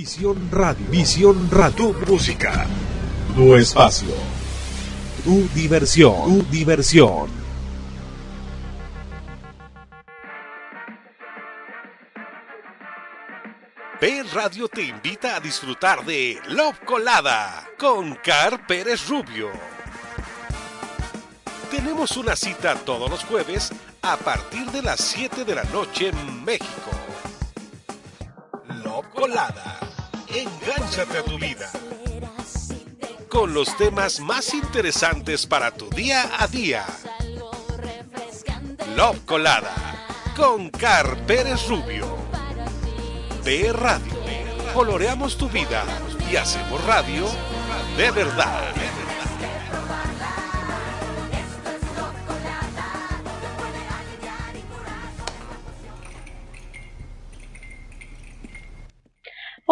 Visión Radio. Visión Radio. Tu música. Tu espacio. Tu diversión. Tu diversión. B Radio te invita a disfrutar de Love Colada con Car Pérez Rubio. Tenemos una cita todos los jueves a partir de las 7 de la noche en México. Love Colada. Engánchate a tu vida. Con los temas más interesantes para tu día a día. Love Colada. Con Car Pérez Rubio. B Radio. Coloreamos tu vida y hacemos radio de verdad.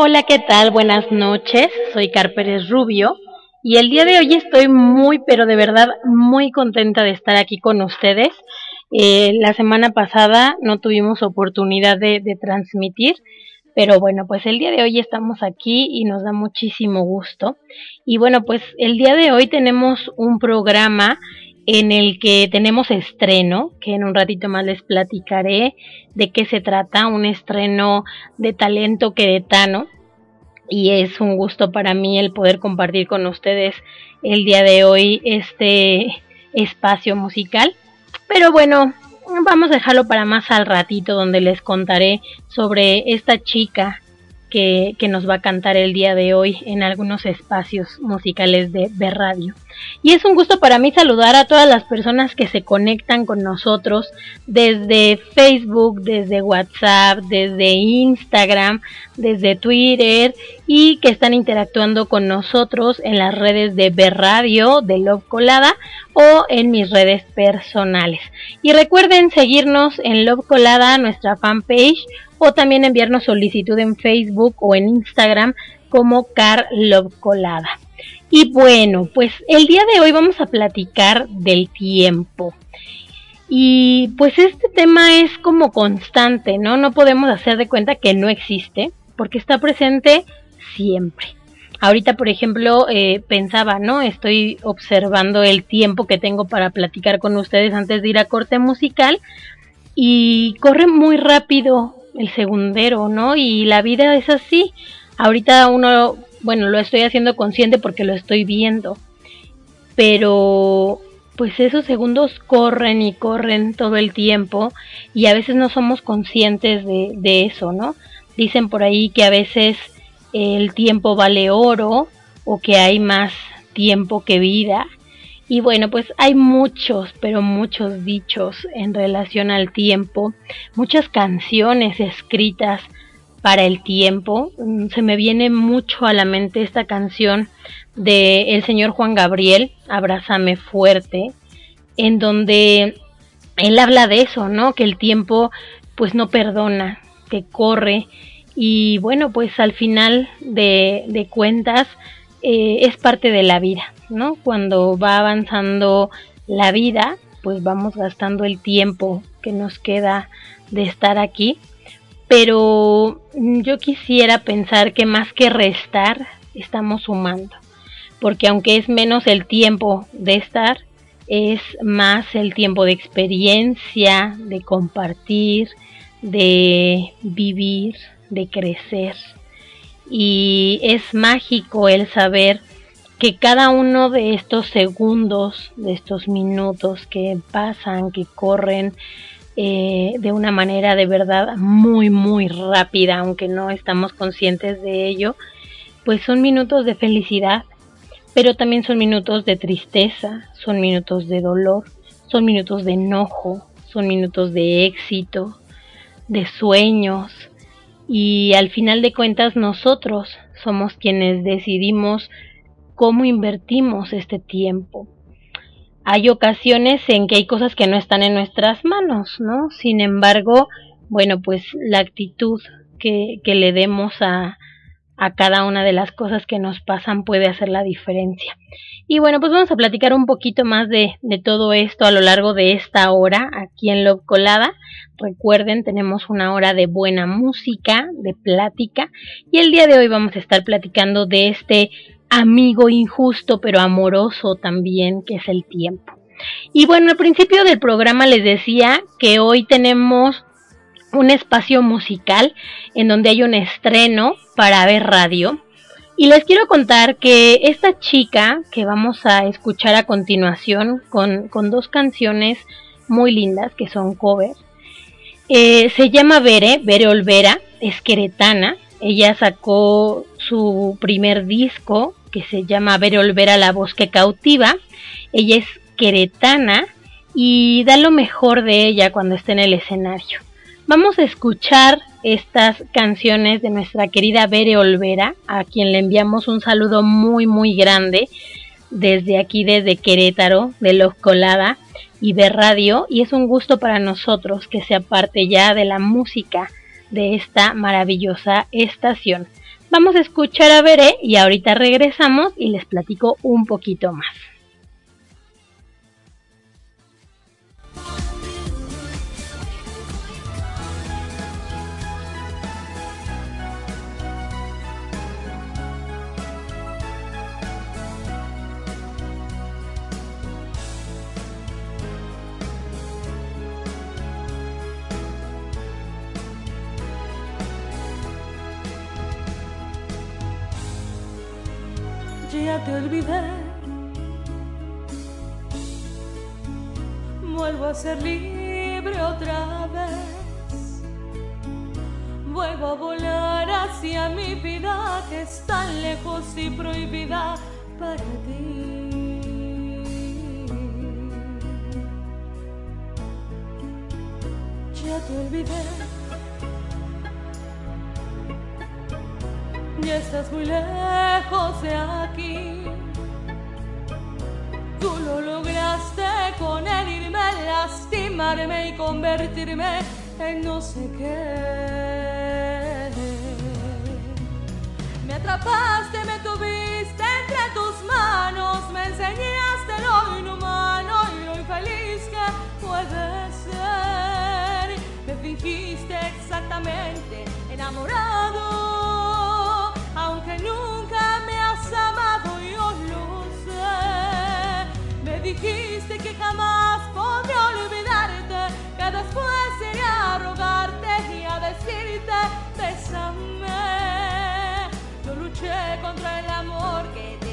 Hola, ¿qué tal? Buenas noches. Soy Car Pérez Rubio y el día de hoy estoy muy, pero de verdad muy contenta de estar aquí con ustedes. Eh, la semana pasada no tuvimos oportunidad de transmitir, pero bueno, pues el día de hoy estamos aquí y nos da muchísimo gusto. Y bueno, pues el día de hoy tenemos un programa en el que tenemos estreno, que en un ratito más les platicaré de qué se trata, un estreno de talento queretano. Y es un gusto para mí el poder compartir con ustedes el día de hoy este espacio musical. Pero bueno, vamos a dejarlo para más al ratito donde les contaré sobre esta chica que, que, nos va a cantar el día de hoy en algunos espacios musicales de, de radio. Y es un gusto para mí saludar a todas las personas que se conectan con nosotros desde Facebook, desde WhatsApp, desde Instagram, desde Twitter y que están interactuando con nosotros en las redes de B Radio, de Love Colada o en mis redes personales. Y recuerden seguirnos en Love Colada, nuestra fanpage o también enviarnos solicitud en Facebook o en Instagram como Car Love Colada. Y bueno, pues el día de hoy vamos a platicar del tiempo. Y pues este tema es como constante, ¿no? No podemos hacer de cuenta que no existe, porque está presente siempre. Ahorita, por ejemplo, eh, pensaba, ¿no? Estoy observando el tiempo que tengo para platicar con ustedes antes de ir a corte musical y corre muy rápido el segundero, ¿no? Y la vida es así. Ahorita uno, bueno, lo estoy haciendo consciente porque lo estoy viendo. Pero pues esos segundos corren y corren todo el tiempo y a veces no somos conscientes de, de eso, ¿no? Dicen por ahí que a veces el tiempo vale oro o que hay más tiempo que vida. Y bueno, pues hay muchos, pero muchos dichos en relación al tiempo, muchas canciones escritas para el tiempo. Mm, se me viene mucho a la mente esta canción de el señor Juan Gabriel, Abrázame fuerte, en donde él habla de eso, ¿no? Que el tiempo pues no perdona, que corre y bueno, pues al final de, cuentas eh, es parte de la vida, ¿no? Cuando va avanzando la vida, pues vamos gastando el tiempo que nos queda de estar aquí pero yo quisiera pensar que más que restar, estamos sumando, porque aunque es menos el tiempo de estar, es más el tiempo de experiencia, de compartir, de vivir, de crecer. Y es mágico el saber que cada uno de estos segundos, de estos minutos que pasan, que corren, eh, de una manera de verdad muy, muy rápida, aunque no estamos conscientes de ello, pues son minutos de felicidad, pero también son minutos de tristeza, son minutos de dolor, son minutos de enojo, son minutos de éxito, de sueños, y al final de cuentas nosotros somos quienes decidimos cómo invertimos este tiempo hay ocasiones en que hay cosas que no están en nuestras manos, ¿no? Sin embargo, bueno, pues la actitud que, le demos a, a cada una de las cosas que nos pasan puede hacer la diferencia. Y bueno, pues vamos a platicar un poquito más de, de todo esto a lo largo de esta hora aquí en Love Colada. Recuerden, tenemos una hora de buena música, de plática, y el día de hoy vamos a estar platicando de este amigo injusto pero amoroso también que es el tiempo. Y bueno, al principio del programa les decía que hoy tenemos un espacio musical en donde hay un estreno para ver radio. Y les quiero contar que esta chica que vamos a escuchar a continuación con, con dos canciones muy lindas que son covers, eh, se llama Bere, Bere Olvera, es queretana. Ella sacó su primer disco que se llama Bere Olvera, la voz que cautiva. Ella es queretana y da lo mejor de ella cuando está en el escenario. Vamos a escuchar estas canciones de nuestra querida Bere Olvera, a quien le enviamos un saludo muy muy grande desde aquí, desde Querétaro, de Los Colada y de Radio, y es un gusto para nosotros que sea parte ya de la música de esta maravillosa estación. Vamos a escuchar a Bere y ahorita regresamos y les platico un poquito más. Ya te olvidé. Vuelvo a ser libre otra vez. Vuelvo a volar hacia mi vida que es tan lejos y prohibida para ti. Ya te olvidé. Ya estás muy lejos de aquí. Tú lo lograste con el irme, lastimarme y convertirme en no sé qué. Me atrapaste, me tuviste entre tus manos, me enseñaste lo inhumano y lo infeliz que puede ser. Me fingiste exactamente enamorado aunque nunca me has amado, yo lo sé. Me dijiste que jamás podría olvidarte, que después iría a rogarte y a decirte, bésame. Yo luché contra el amor que te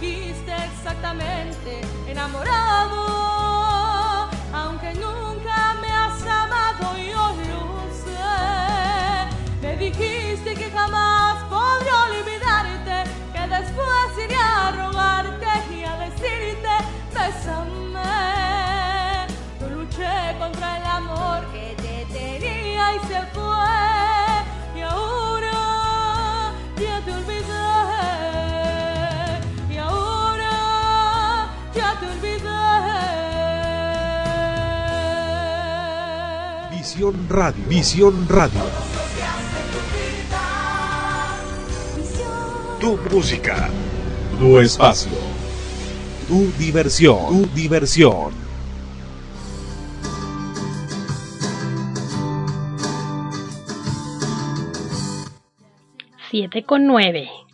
Me fingiste exactamente enamorado, aunque nunca me has amado, yo lo sé. Me dijiste que jamás podría olvidarte, que después iría a rogarte y a decirte, bésame contra el amor que te tenía y se Visión Radio. Radio. Tu música. Tu espacio. Tu diversión. Tu diversión. 7 con 9.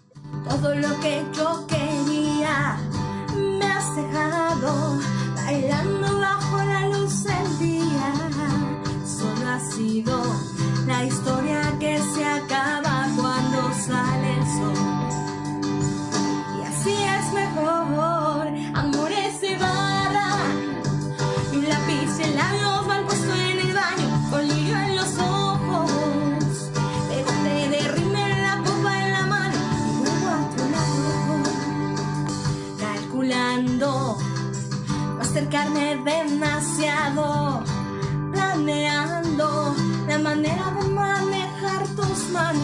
money.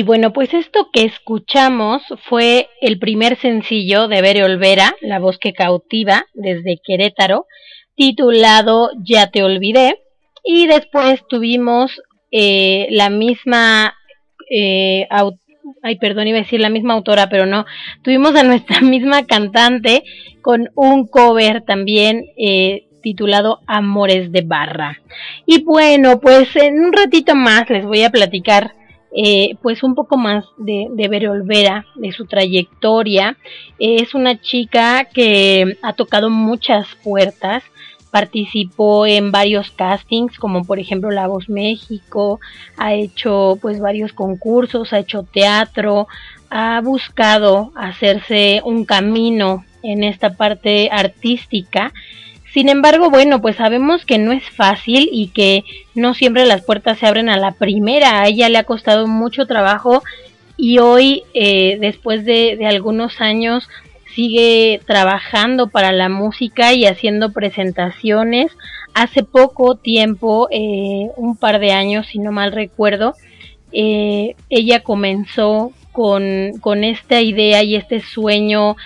Y bueno, pues esto que escuchamos fue el primer sencillo de Bere Olvera, La voz que cautiva, desde Querétaro, titulado Ya te olvidé. Y después tuvimos eh, la misma, eh, ay, perdón, iba a decir la misma autora, pero no, tuvimos a nuestra misma cantante con un cover también eh, titulado Amores de Barra. Y bueno, pues en un ratito más les voy a platicar eh, pues un poco más de, de Bere de su trayectoria. Es una chica que ha tocado muchas puertas, participó en varios castings, como por ejemplo La Voz México, ha hecho pues varios concursos, ha hecho teatro, ha buscado hacerse un camino en esta parte artística. Sin embargo, bueno, pues sabemos que no es fácil y que no siempre las puertas se abren a la primera. A ella le ha costado mucho trabajo y hoy, eh, después de, algunos años, sigue trabajando para la música y haciendo presentaciones. Hace poco tiempo, eh, un par de años, si no mal recuerdo, eh, ella comenzó con, con esta idea y este sueño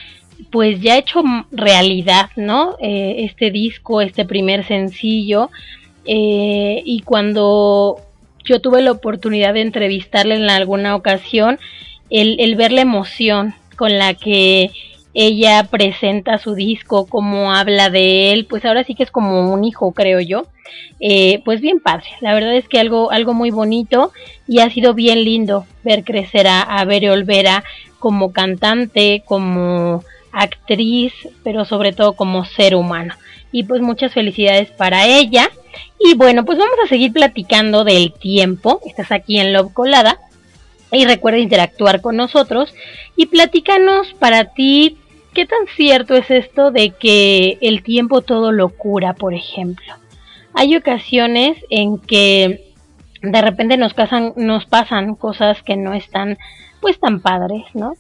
pues ya hecho realidad, ¿no? Eh, este disco, este primer sencillo. eh, y cuando yo tuve la oportunidad de entrevistarla en alguna ocasión, el, el ver la emoción con la que ella presenta su disco, cómo habla de él, pues ahora sí que es como un hijo, creo yo. Eh, pues bien padre, la verdad es que algo, algo muy bonito y ha sido bien lindo ver crecer a, a Bere Olvera como cantante, como actriz, pero sobre todo como ser humano. Y pues muchas felicidades para ella. Y bueno, pues vamos a seguir platicando del tiempo. Estás aquí en Love Colada. Y recuerda interactuar con nosotros y platícanos para ti qué tan cierto es esto de que el tiempo todo lo cura, por ejemplo. Hay ocasiones en que de repente nos, casan, nos pasan cosas que no están pues tan padres, ¿no?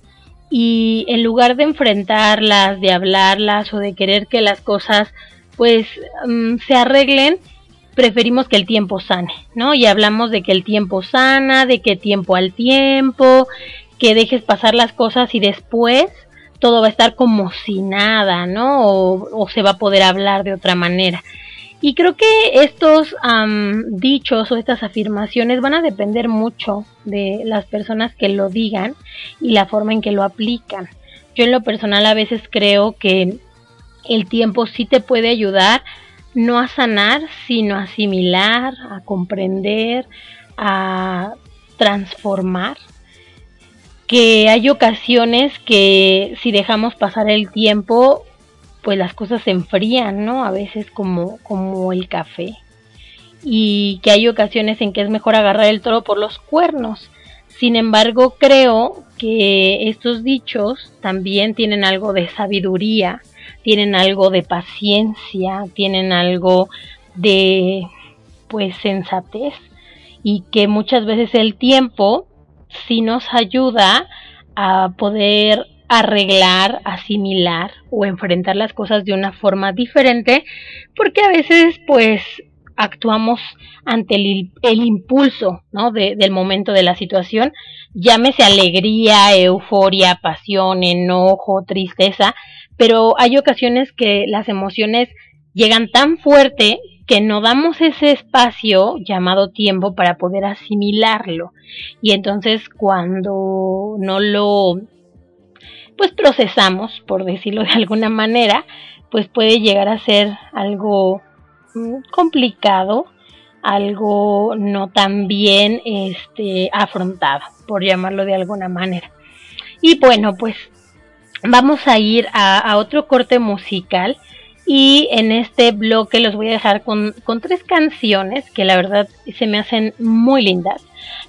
Y en lugar de enfrentarlas, de hablarlas o de querer que las cosas pues um, se arreglen, preferimos que el tiempo sane, ¿no? Y hablamos de que el tiempo sana, de que tiempo al tiempo, que dejes pasar las cosas y después todo va a estar como si nada, ¿no? O, o se va a poder hablar de otra manera. Y creo que estos dichos o estas afirmaciones van a depender mucho de las personas que lo digan y la forma en que lo aplican. Yo en lo personal a veces creo que el tiempo sí te puede ayudar no a sanar, sino a asimilar, a comprender, a transformar. Que hay ocasiones que si dejamos pasar el tiempo, pues las cosas se enfrían, ¿no? A veces como, como el café. Y que hay ocasiones en que es mejor agarrar el toro por los cuernos. Sin embargo, creo que estos dichos también tienen algo de sabiduría, tienen algo de paciencia, tienen algo de pues sensatez y que muchas veces el tiempo sí nos ayuda a poder arreglar, asimilar o enfrentar las cosas de una forma diferente, porque a veces pues actuamos ante el, impulso ¿no? del momento de la situación, llámese alegría, euforia, pasión, enojo, tristeza, pero hay ocasiones que las emociones llegan tan fuerte que no damos ese espacio llamado tiempo para poder asimilarlo. Y entonces cuando no lo pues procesamos, por decirlo de alguna manera, pues puede llegar a ser algo mm, complicado, algo no tan bien este, afrontado, por llamarlo de alguna manera. Y bueno, pues vamos a ir a, otro corte musical y en este bloque los voy a dejar con, con, tres canciones que la verdad se me hacen muy lindas.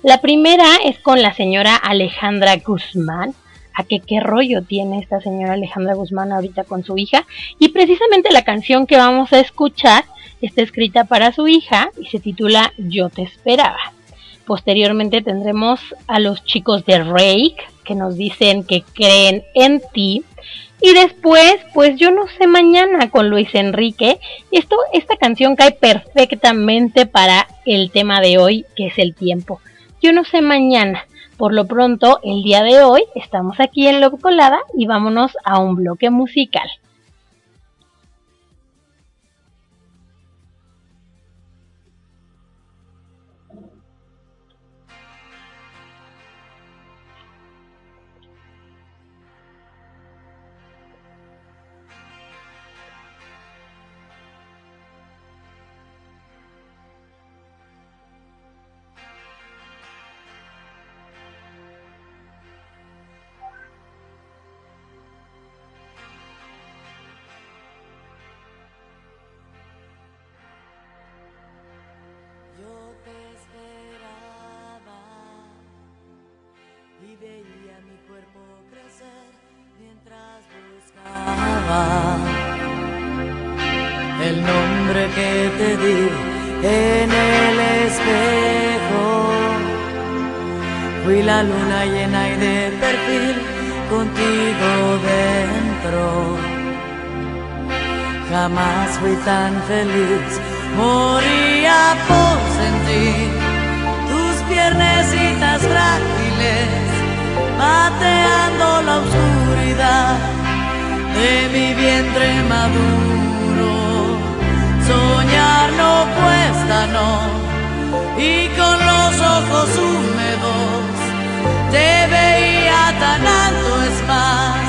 La primera es con la señora Alejandra Guzmán a qué rollo tiene esta señora Alejandra Guzmán ahorita con su hija. Y precisamente la canción que vamos a escuchar está escrita para su hija y se titula Yo te esperaba. Posteriormente tendremos a los chicos de Rake que nos dicen que creen en ti. Y después, pues yo no sé mañana con Luis Enrique. Esto, esta canción cae perfectamente para el tema de hoy, que es el tiempo. Yo no sé mañana. Por lo pronto, el día de hoy estamos aquí en Loco Colada y vámonos a un bloque musical. La luna llena y de perfil contigo dentro. Jamás fui tan feliz, moría por sentir tus piernecitas frágiles, bateando la oscuridad de mi vientre maduro. Soñar no cuesta, no, y con los ojos húmedos te veía tan alto, es más,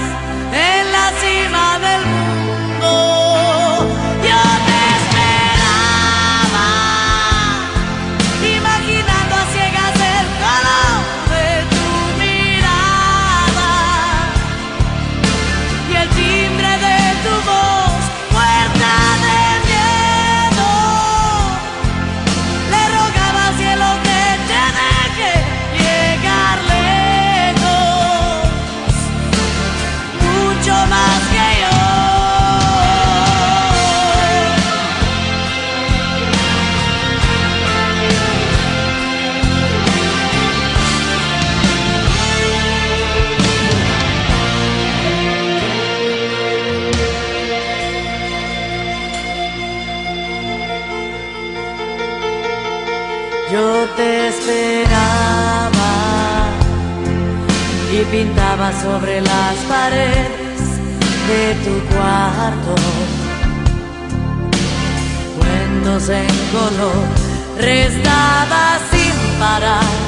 pintaba sobre las paredes de tu cuarto. momentos en color, restaba sin parar,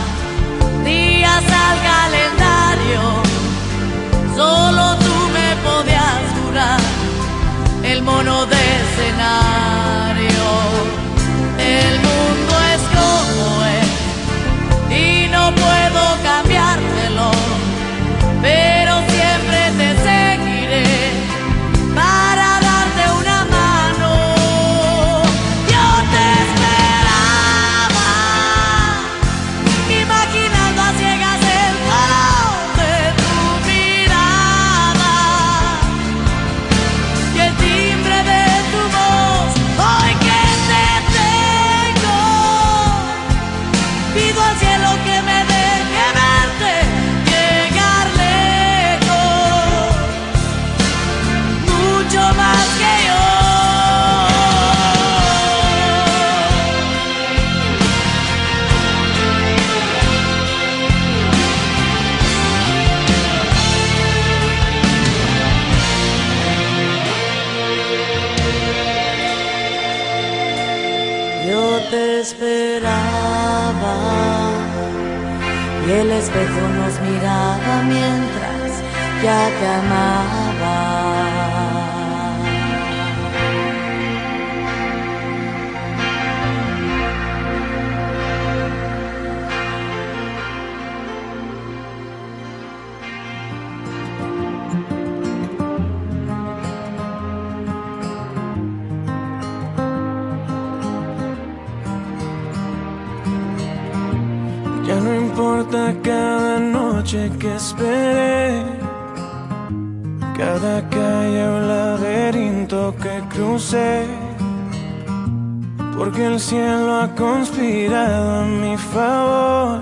cielo ha conspirado a mi favor.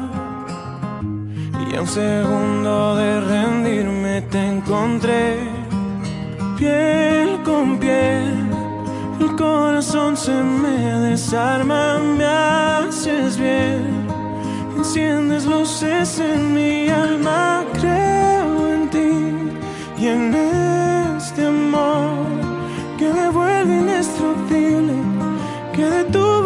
Y a un segundo de rendirme te encontré, piel con piel. El corazón se me desarma, me haces bien. Enciendes luces en mi alma, creo en ti y en este amor que me vuelve indestructible, que detuvo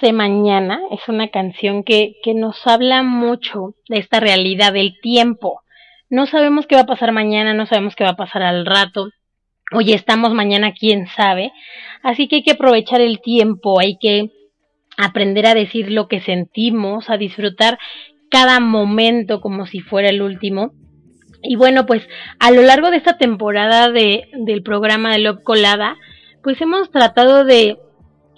Sé, mañana es una canción que, que nos habla mucho de esta realidad del tiempo. No sabemos qué va a pasar mañana, no sabemos qué va a pasar al rato. Hoy estamos, mañana quién sabe. Así que hay que aprovechar el tiempo, hay que aprender a decir lo que sentimos, a disfrutar cada momento como si fuera el último. Y bueno, pues a lo largo de esta temporada de, del programa de Love Colada, pues hemos tratado de,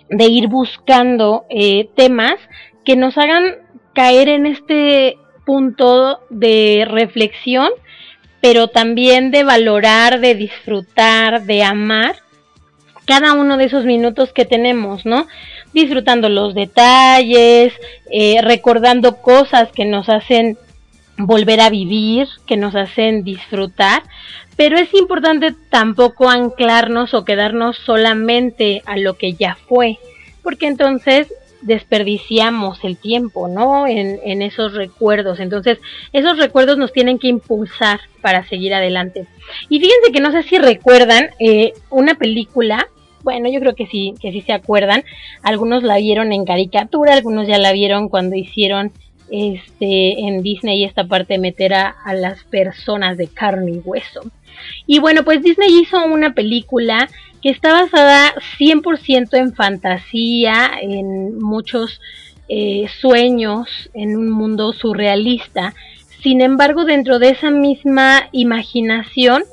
de ir buscando eh, temas que nos hagan caer en este punto de reflexión, pero también de valorar, de disfrutar, de amar cada uno de esos minutos que tenemos, ¿no? Disfrutando los detalles, eh, recordando cosas que nos hacen volver a vivir, que nos hacen disfrutar, pero es importante tampoco anclarnos o quedarnos solamente a lo que ya fue, porque entonces desperdiciamos el tiempo, ¿no? En, en, esos recuerdos. Entonces, esos recuerdos nos tienen que impulsar para seguir adelante. Y fíjense que no sé si recuerdan eh, una película bueno, yo creo que sí, que sí se acuerdan. Algunos la vieron en caricatura, algunos ya la vieron cuando hicieron este en Disney esta parte de meter a, a las personas de carne y hueso. Y bueno, pues Disney hizo una película que está basada 100% en fantasía, en muchos eh, sueños, en un mundo surrealista. Sin embargo, dentro de esa misma imaginación,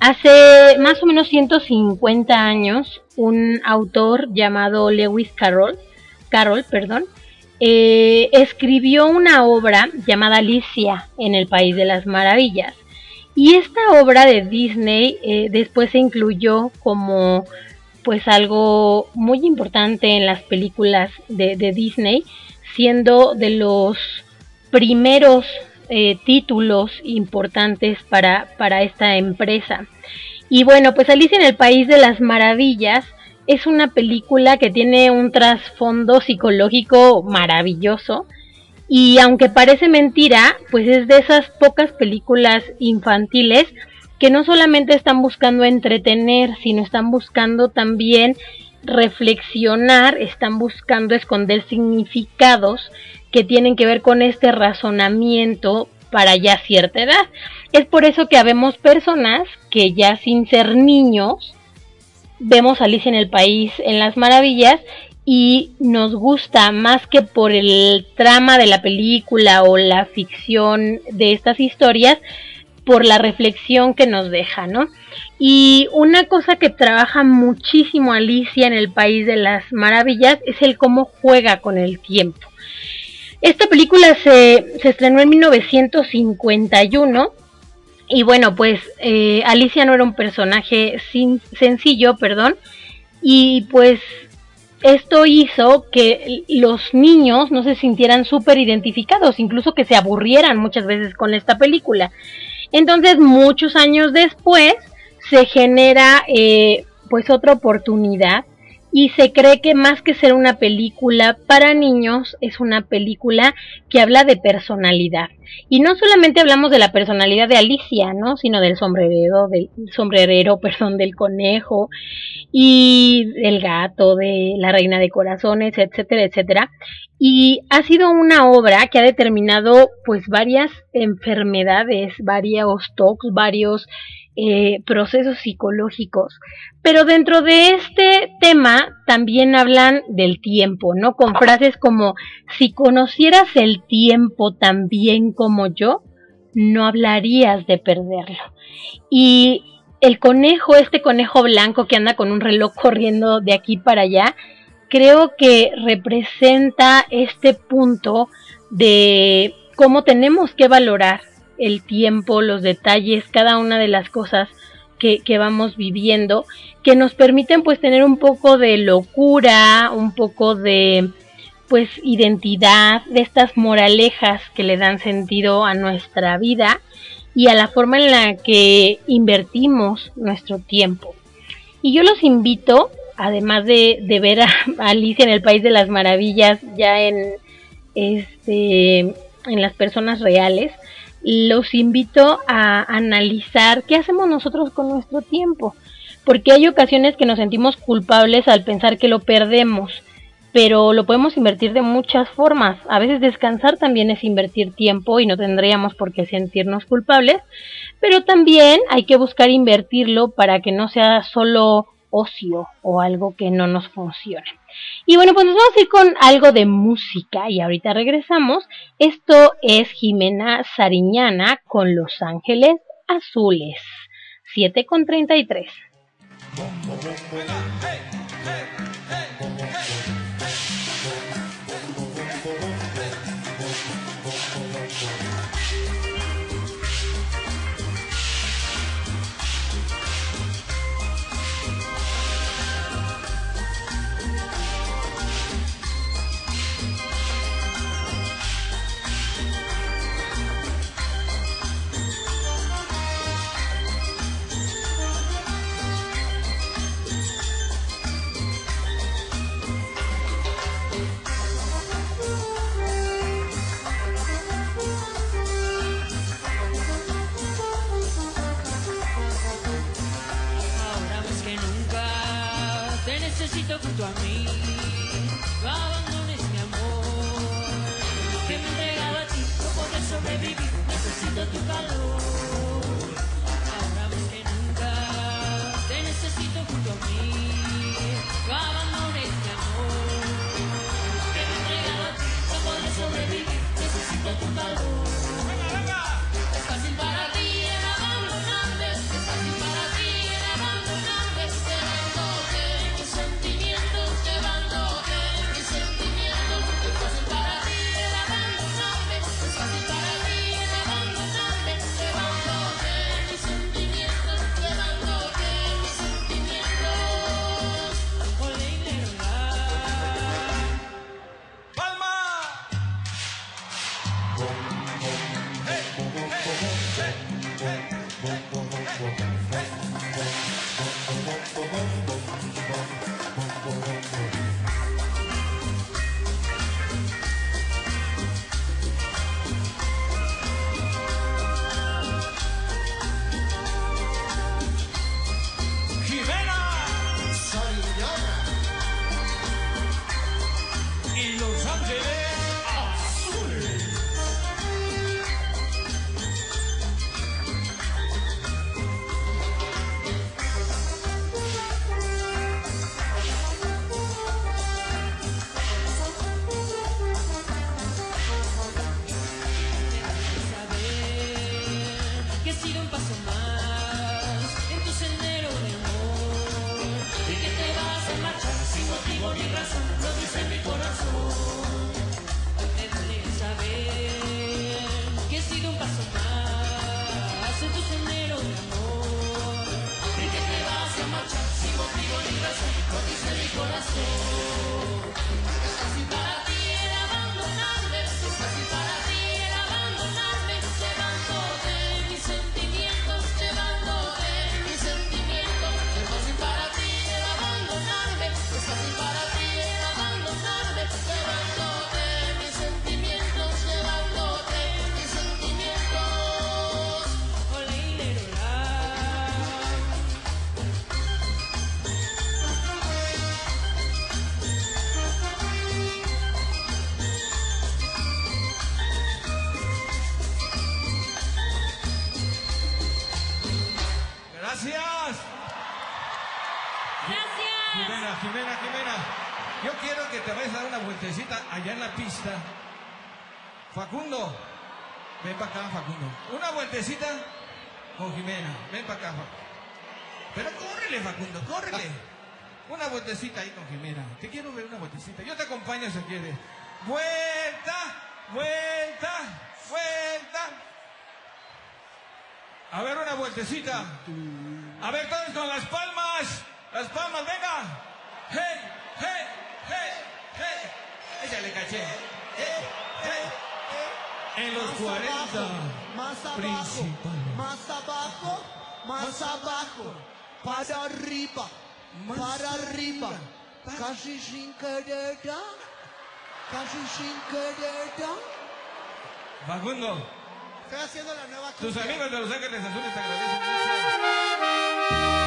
hace más o menos 150 años, un autor llamado Lewis Carroll, Carroll perdón, eh, escribió una obra llamada Alicia en el País de las Maravillas. Y esta obra de Disney eh, después se incluyó como pues algo muy importante en las películas de, Disney, siendo de los primeros eh, títulos importantes para, para esta empresa. Y bueno, pues Alicia en el País de las Maravillas es una película que tiene un trasfondo psicológico maravilloso y aunque parece mentira, pues es de esas pocas películas infantiles que no solamente están buscando entretener, sino están buscando también reflexionar, están buscando esconder significados que tienen que ver con este razonamiento para ya cierta edad. Es por eso que habemos personas que ya sin ser niños vemos Alicia en el País en las Maravillas y nos gusta más que por el trama de la película o la ficción de estas historias, por la reflexión que nos deja, ¿no? Y una cosa que trabaja muchísimo Alicia en el País de las Maravillas es el cómo juega con el tiempo. Esta película se, se estrenó en 1951 y bueno, pues eh, Alicia no era un personaje sin, sencillo, perdón, y pues esto hizo que los niños no se sintieran súper identificados, incluso que se aburrieran muchas veces con esta película. Entonces, muchos años después, se genera eh, pues otra oportunidad y se cree que más que ser una película para niños, es una película que habla de personalidad. Y no solamente hablamos de la personalidad de Alicia, ¿no? Sino del sombrerero, del sombrerero, perdón, del conejo y del gato, de la reina de corazones, etcétera, etcétera. Y ha sido una obra que ha determinado pues varias enfermedades, varios tocs, varios eh, procesos psicológicos. Pero dentro de este tema también hablan del tiempo, ¿no? Con frases como, si conocieras el tiempo tan bien como yo, no hablarías de perderlo. Y el conejo, este conejo blanco que anda con un reloj corriendo de aquí para allá, creo que representa este punto de cómo tenemos que valorar el tiempo, los detalles, cada una de las cosas que, que, vamos viviendo, que nos permiten pues tener un poco de locura, un poco de pues identidad, de estas moralejas que le dan sentido a nuestra vida y a la forma en la que invertimos nuestro tiempo. Y yo los invito, además de, de ver a Alicia en el País de las Maravillas ya en este en las personas reales, los invito a analizar qué hacemos nosotros con nuestro tiempo, porque hay ocasiones que nos sentimos culpables al pensar que lo perdemos, pero lo podemos invertir de muchas formas. A veces descansar también es invertir tiempo y no tendríamos por qué sentirnos culpables, pero también hay que buscar invertirlo para que no sea solo ocio o algo que no nos funcione. Y bueno, pues nos vamos a ir con algo de música y ahorita regresamos. Esto es Jimena Sariñana con Los Ángeles Azules. 7 con 33. junto a mí. Ven para acá, Facundo. Una vueltecita con Jimena. Ven para acá, Facundo. Pero córrele, Facundo, córrele. Una vueltecita ahí con Jimena. Te quiero ver una vueltecita. Yo te acompaño si quieres. Vuelta, vuelta, vuelta. A ver, una vueltecita. A ver, todos con las palmas. Las palmas, venga. Hey, hey, hey, hey. Ella le caché. Hey, hey en los más 40. Abajo, más abajo, más abajo, más abajo, para arriba, para arriba, casi sin querer, casi sin querer. Facundo. Estoy haciendo la nueva. Tus amigos de Los Ángeles Azules te agradecen mucho.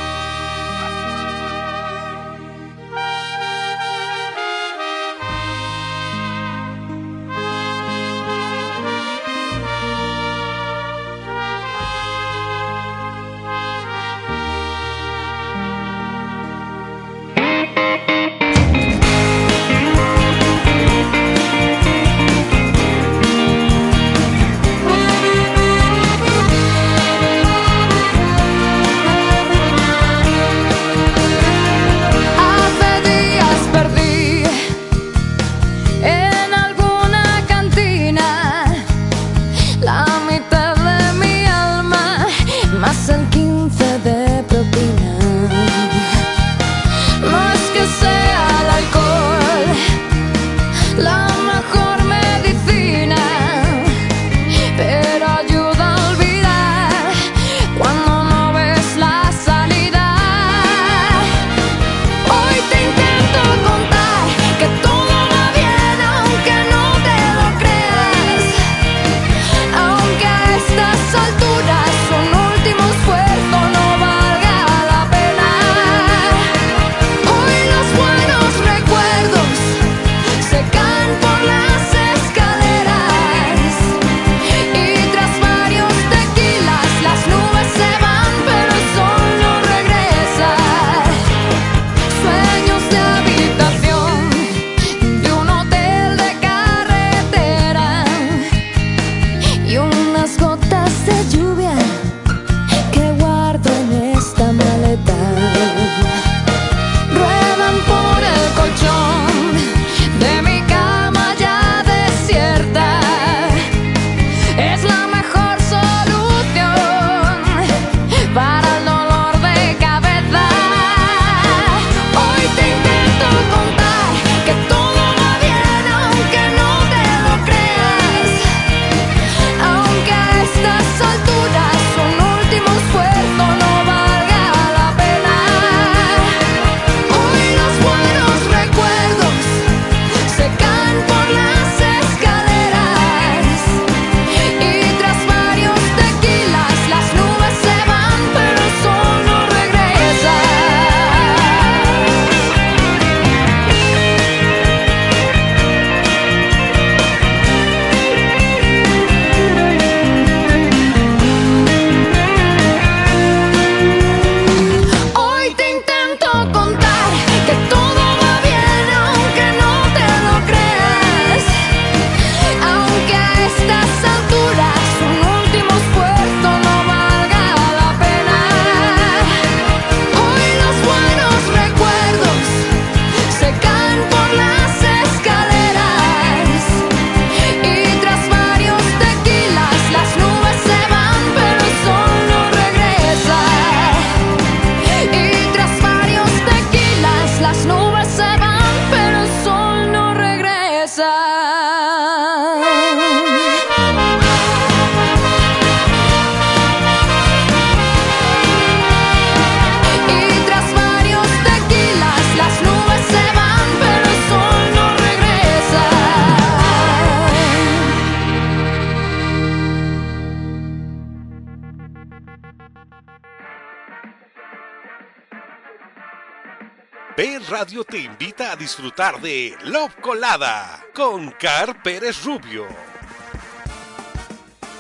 Radio te invita a disfrutar de Love Colada con Car Pérez Rubio.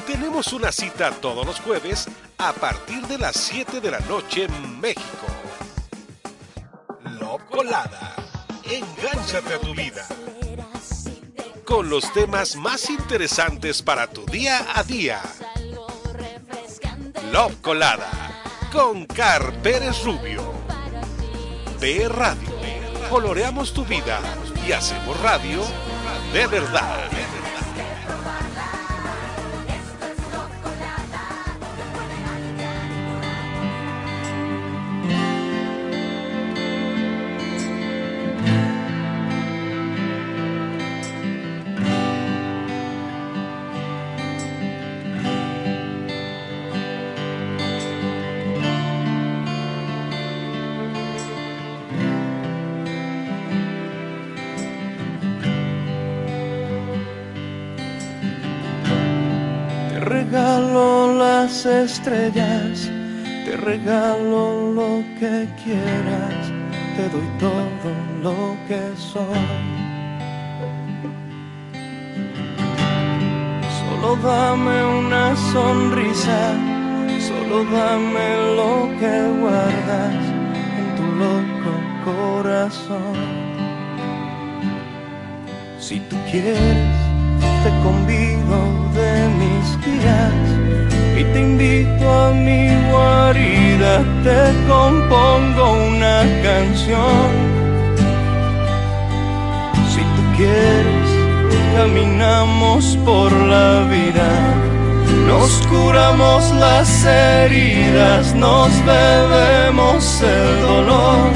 Tenemos una cita todos los jueves a partir de las 7 de la noche en México. Love Colada. Engánchate a tu vida. Con los temas más interesantes para tu día a día. Love Colada. Con Car Pérez Rubio. Radio. Coloreamos tu vida y hacemos radio de verdad. Regalo las estrellas, te regalo lo que quieras, te doy todo lo que soy. Solo dame una sonrisa, solo dame lo que guardas en tu loco corazón. Si tú quieres, te convido de mis días y te invito a mi guarida, te compongo una canción. Si tú quieres, caminamos por la vida, nos curamos las heridas, nos bebemos el dolor.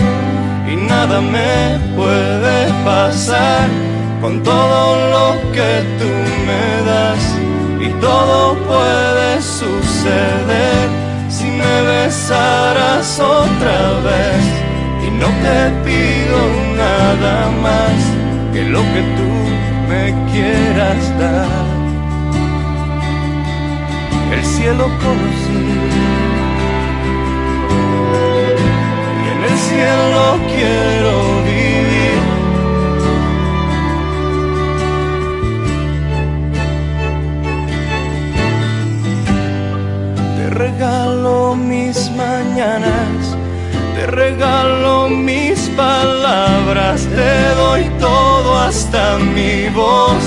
Y nada me puede pasar con todo lo que tú me das. Y todo puede suceder si me besaras otra vez. Y no te pido nada más que lo que tú me quieras dar. El cielo conocí y en el cielo quiero regalo mis mañanas, te regalo mis palabras, te doy todo hasta mi voz.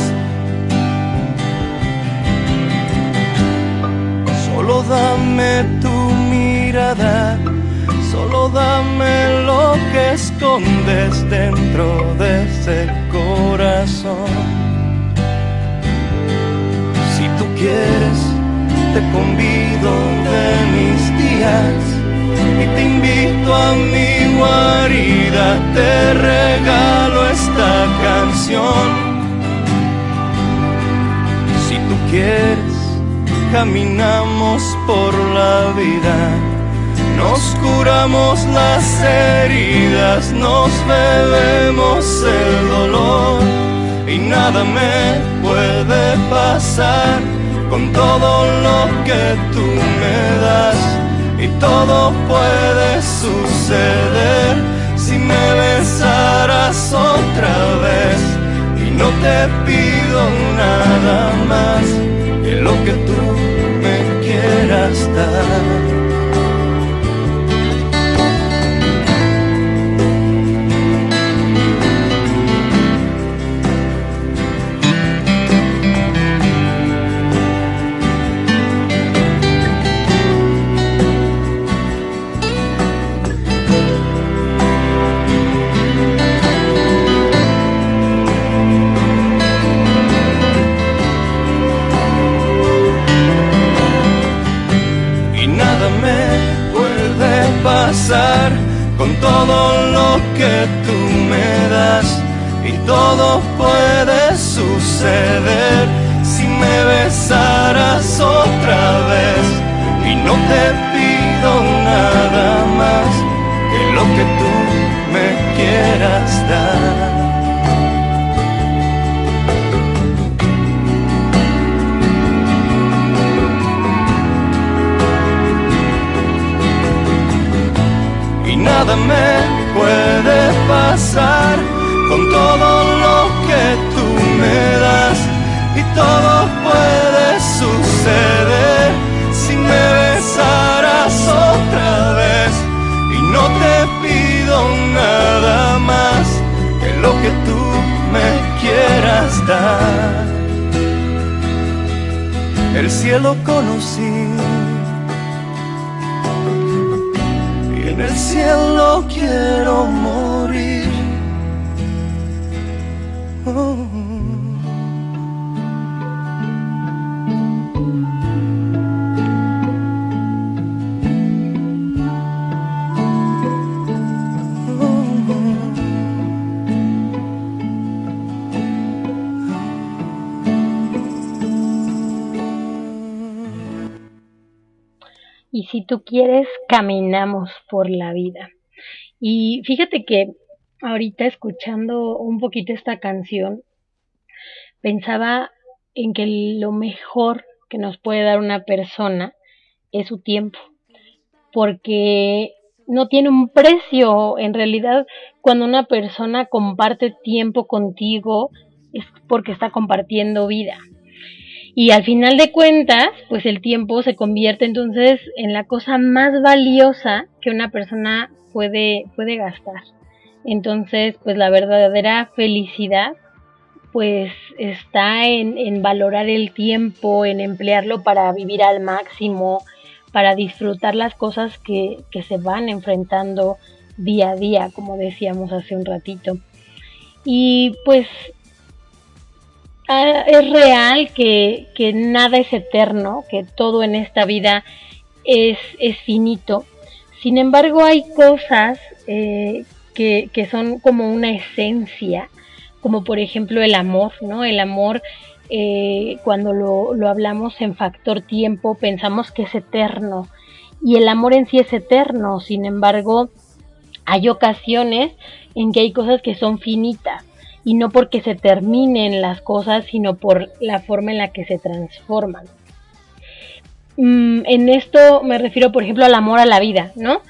Solo dame tu mirada, solo dame lo que escondes dentro de ese corazón. Si tú quieres, te convido de mis días y te invito a mi guarida, te regalo esta canción. Si tú quieres, caminamos por la vida, nos curamos las heridas, nos bebemos el dolor y nada me puede pasar con todo lo que tú me das y todo puede suceder si me besaras otra vez y no te pido nada más que lo que tú me quieras dar. Tú quieres, caminamos por la vida. Y fíjate que ahorita escuchando un poquito esta canción, pensaba en que lo mejor que nos puede dar una persona es su tiempo, porque no tiene un precio. En realidad, cuando una persona comparte tiempo contigo, es porque está compartiendo vida. Y al final de cuentas, pues el tiempo se convierte entonces en la cosa más valiosa que una persona puede, puede gastar. Entonces, pues la verdadera felicidad pues está en, en valorar el tiempo, en emplearlo para vivir al máximo, para disfrutar las cosas que, que se van enfrentando día a día, como decíamos hace un ratito. Y pues ah, es real que, que nada es eterno, que todo en esta vida es, es finito. Sin embargo, hay cosas eh, que, que son como una esencia, como por ejemplo el amor, ¿no? El amor, eh, cuando lo, lo hablamos en factor tiempo, pensamos que es eterno. Y el amor en sí es eterno, sin embargo, hay ocasiones en que hay cosas que son finitas y no porque se terminen las cosas, sino por la forma en la que se transforman. Mm, en esto me refiero, por ejemplo, al amor a la vida, ¿no?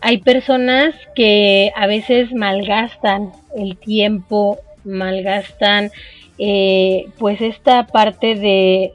Hay personas que a veces malgastan el tiempo, malgastan eh, pues esta parte de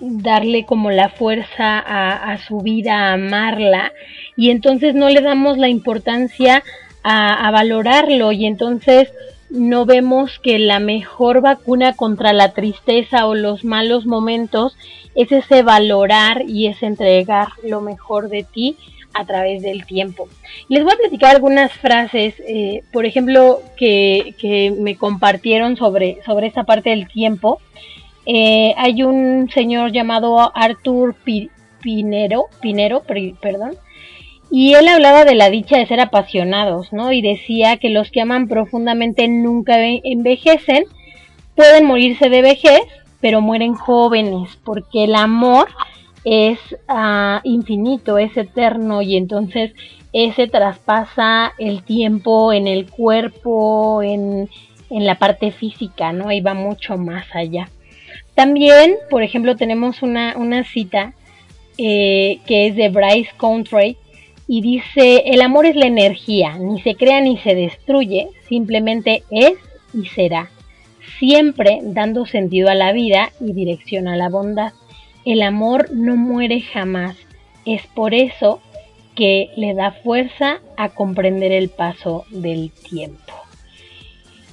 darle como la fuerza a, su vida, a amarla, y entonces no le damos la importancia a valorarlo, y entonces no vemos que la mejor vacuna contra la tristeza o los malos momentos es ese valorar y ese entregar lo mejor de ti a través del tiempo. Les voy a platicar algunas frases, eh, por ejemplo, que, que, me compartieron sobre, sobre esta parte del tiempo. Eh, hay un señor llamado Arthur Pinero, Pinero, perdón, y él hablaba de la dicha de ser apasionados, ¿no? Y decía que los que aman profundamente nunca envejecen, pueden morirse de vejez, pero mueren jóvenes, porque el amor es uh, infinito, es eterno y entonces ese traspasa el tiempo en el cuerpo, en, en la parte física, ¿no? Y va mucho más allá. También, por ejemplo, tenemos una, una cita eh, que es de Bryce Country y dice, el amor es la energía, ni se crea ni se destruye, simplemente es y será, siempre dando sentido a la vida y dirección a la bondad. El amor no muere jamás, es por eso que le da fuerza a comprender el paso del tiempo.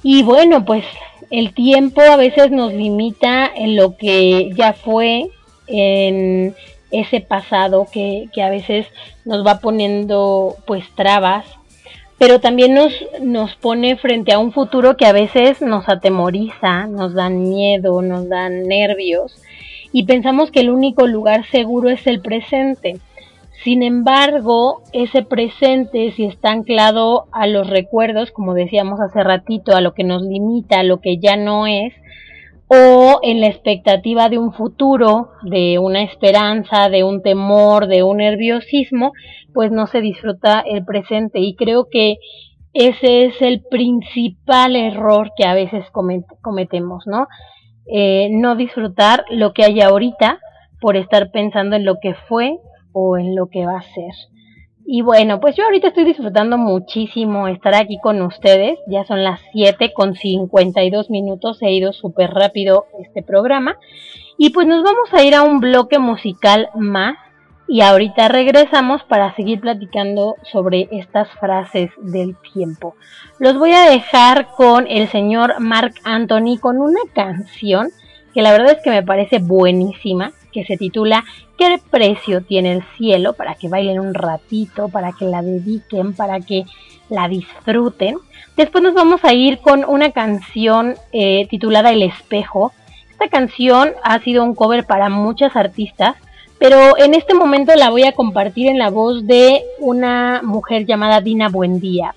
Y bueno, pues el tiempo a veces nos limita en lo que ya fue, en ese pasado que, que, a veces nos va poniendo pues trabas, pero también nos, nos pone frente a un futuro que a veces nos atemoriza, nos dan miedo, nos dan nervios y pensamos que el único lugar seguro es el presente. Sin embargo, ese presente, si está anclado a los recuerdos, como decíamos hace ratito, a lo que nos limita, a lo que ya no es, o en la expectativa de un futuro, de una esperanza, de un temor, de un nerviosismo, pues no se disfruta el presente. Y creo que ese es el principal error que a veces cometemos, ¿no? Eh, no disfrutar lo que hay ahorita por estar pensando en lo que fue o en lo que va a ser. Y bueno, pues yo ahorita estoy disfrutando muchísimo estar aquí con ustedes. Ya son las 7 con 52 minutos. He ido súper rápido este programa. Y pues nos vamos a ir a un bloque musical más. Y ahorita regresamos para seguir platicando sobre estas frases del tiempo. Los voy a dejar con el señor Mark Anthony con una canción que la verdad es que me parece buenísima, que se titula ¿Qué precio tiene el cielo? Para que bailen un ratito, para que la dediquen, para que la disfruten. Después nos vamos a ir con una canción eh, titulada El espejo. Esta canción ha sido un cover para muchas artistas, pero en este momento la voy a compartir en la voz de una mujer llamada Dina Buendía,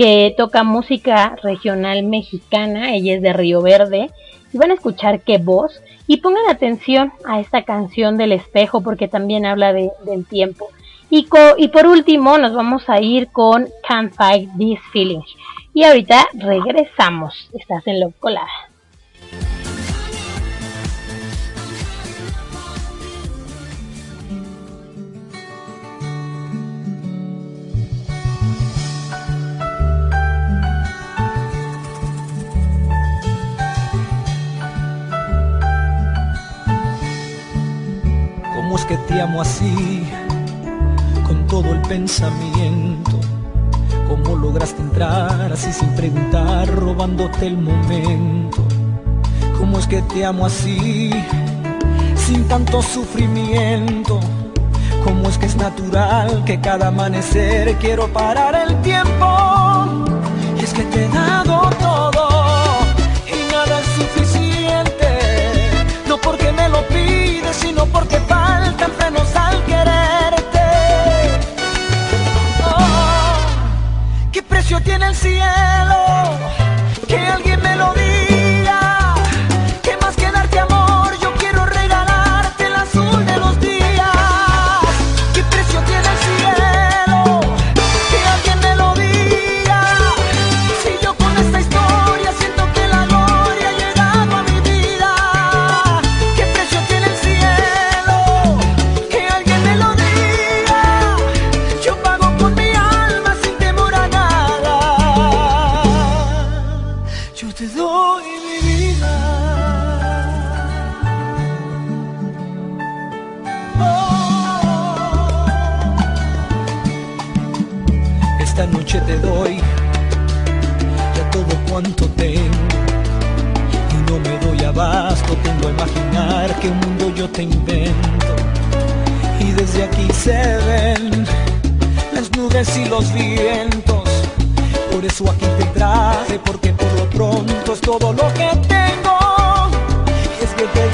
que toca música regional mexicana, ella es de Río Verde, y van a escuchar qué voz, y pongan atención a esta canción del espejo porque también habla de, del tiempo. Y, co- y por último nos vamos a ir con Can't Fight This Feeling. Y ahorita regresamos, estás en Love Colada. Que te amo así? Con todo el pensamiento. ¿Cómo lograste entrar así sin preguntar, robándote el momento? ¿Cómo es que te amo así? Sin tanto sufrimiento. ¿Cómo es que es natural que cada amanecer quiero parar el tiempo? Y es que te he dado todo y nada es suficiente. No porque me lo pides, sino porque cielo? Te invento y desde aquí se ven las nubes y los vientos. Por eso aquí te traje, porque por lo pronto es todo lo que tengo. Es que te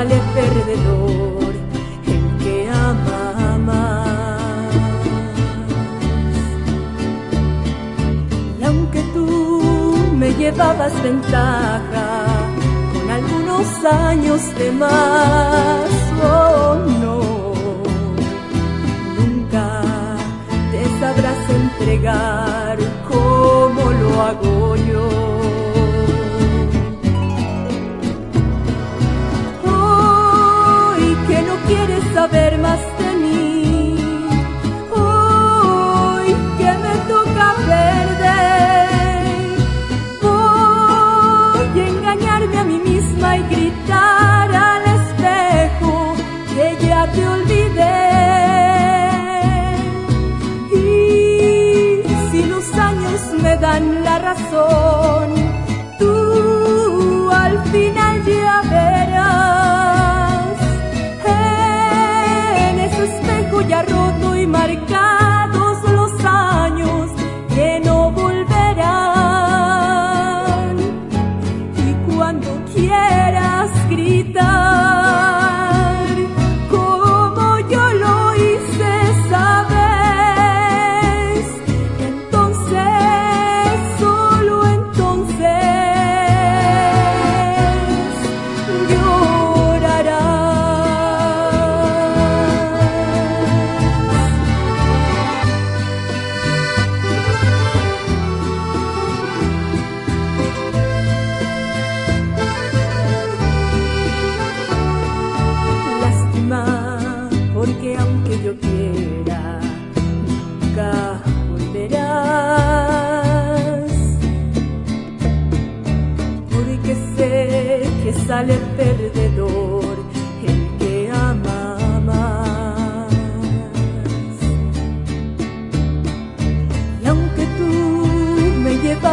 sale perdedor el que ama más. Y aunque tú me llevabas ventaja con algunos años de más, oh no, nunca te sabrás entregar como lo hago yo. trust in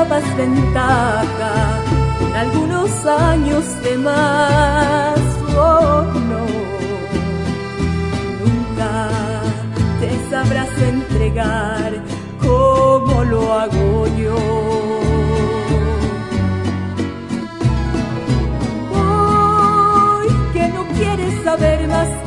llevabas ventaja con algunos años de más. Oh, no, nunca te sabrás entregar como lo hago yo. Hoy que no quieres saber más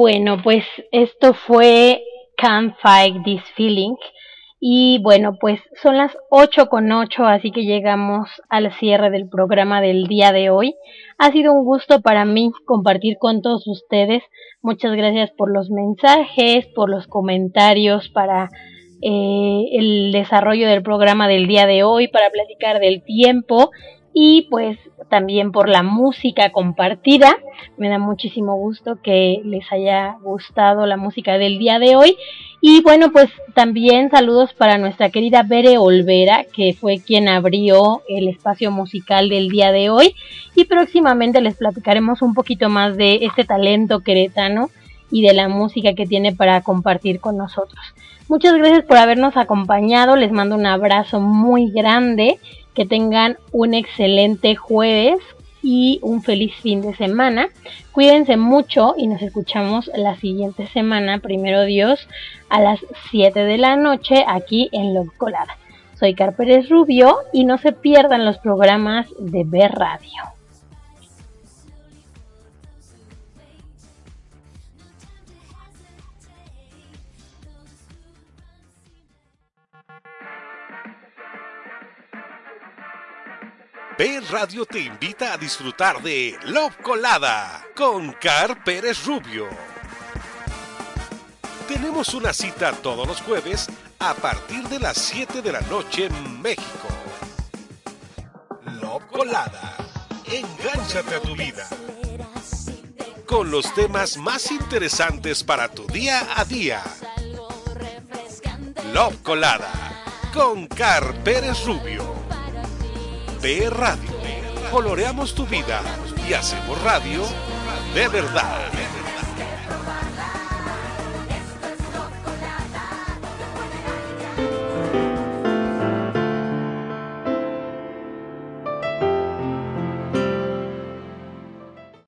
Bueno, pues esto fue Can't Fight This Feeling. Y bueno, pues son las 8 con 8, así que llegamos al cierre del programa del día de hoy. Ha sido un gusto para mí compartir con todos ustedes. Muchas gracias por los mensajes, por los comentarios, para eh, el desarrollo del programa del día de hoy, para platicar del tiempo y pues también por la música compartida. Me da muchísimo gusto que les haya gustado la música del día de hoy. Y bueno, pues también saludos para nuestra querida Bere Olvera, que fue quien abrió el espacio musical del día de hoy. Y próximamente les platicaremos un poquito más de este talento queretano y de la música que tiene para compartir con nosotros. Muchas gracias por habernos acompañado, les mando un abrazo muy grande, que tengan un excelente jueves y un feliz fin de semana. Cuídense mucho y nos escuchamos la siguiente semana, primero Dios, a las 7 de la noche aquí en Log Colada. Soy Carpérez Rubio y no se pierdan los programas de B Radio. B Radio te invita a disfrutar de Love Colada con Car Pérez Rubio. Tenemos una cita todos los jueves a partir de las 7 de la noche en México. Love Colada. Engánchate a tu vida. Con los temas más interesantes para tu día a día. Love Colada. Con Car Pérez Rubio. B Radio. Coloreamos tu vida y hacemos radio de verdad.